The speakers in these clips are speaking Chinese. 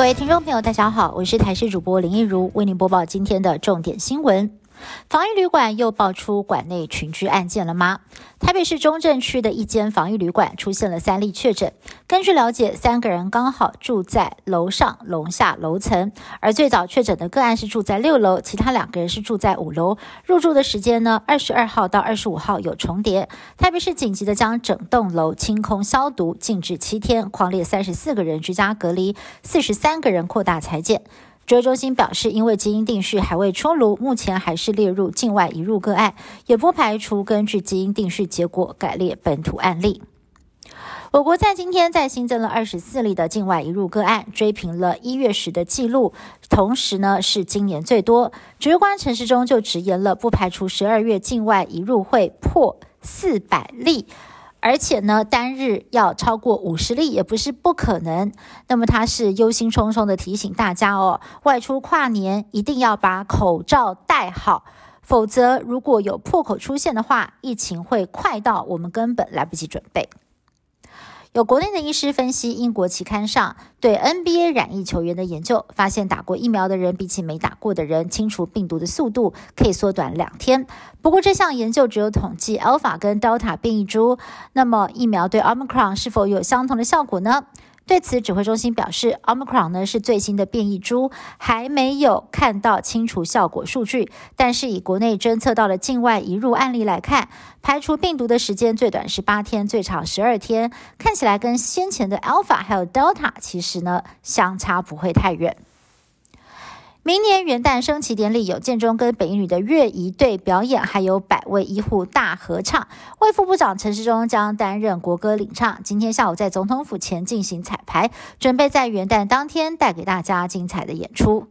各位听众朋友，大家好，我是台视主播林一如，为您播报今天的重点新闻。防疫旅馆又爆出馆内群居案件了吗？台北市中正区的一间防疫旅馆出现了三例确诊。根据了解，三个人刚好住在楼上、楼下楼层，而最早确诊的个案是住在六楼，其他两个人是住在五楼。入住的时间呢，二十二号到二十五号有重叠。台北市紧急的将整栋楼清空消毒，禁止七天，狂列三十四个人居家隔离，四十三个人扩大裁剪。指挥中心表示，因为基因定序还未出炉，目前还是列入境外移入个案，也不排除根据基因定序结果改列本土案例。我国在今天再新增了二十四例的境外移入个案，追平了一月时的记录，同时呢是今年最多。指挥官陈时中就直言了，不排除十二月境外移入会破四百例。而且呢，单日要超过五十例也不是不可能。那么他是忧心忡忡的提醒大家哦，外出跨年一定要把口罩戴好，否则如果有破口出现的话，疫情会快到我们根本来不及准备。有国内的医师分析，英国期刊上对 NBA 染疫球员的研究发现，打过疫苗的人比起没打过的人，清除病毒的速度可以缩短两天。不过，这项研究只有统计 Alpha 跟 Delta 变异株，那么疫苗对 Omicron 是否有相同的效果呢？对此，指挥中心表示，Omicron 呢是最新的变异株，还没有看到清除效果数据。但是以国内侦测到的境外移入案例来看，排除病毒的时间最短是八天，最长十二天，看起来跟先前的 Alpha 还有 Delta 其实呢相差不会太远。明年元旦升旗典礼有建中跟北一女的乐仪队表演，还有百位医护大合唱。卫副部长陈时中将担任国歌领唱。今天下午在总统府前进行彩排，准备在元旦当天带给大家精彩的演出。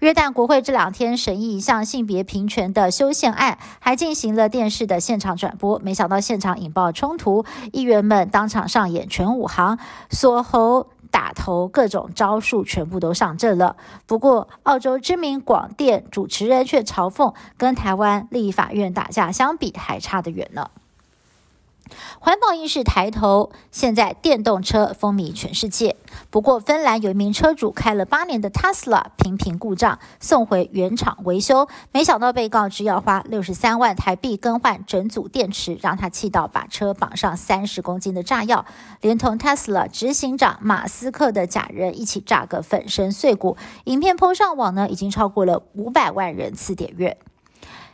约旦国会这两天审议一项性别平权的修宪案，还进行了电视的现场转播。没想到现场引爆冲突，议员们当场上演全武行，锁喉。打头各种招数全部都上阵了。不过，澳洲知名广电主持人却嘲讽，跟台湾立法院打架相比，还差得远呢。环保意识抬头，现在电动车风靡全世界。不过，芬兰有一名车主开了八年的 Tesla，频频故障，送回原厂维修，没想到被告知要花六十三万台币更换整组电池，让他气到把车绑上三十公斤的炸药，连同 Tesla 执行长马斯克的假人一起炸个粉身碎骨。影片抛上网呢，已经超过了五百万人次点阅。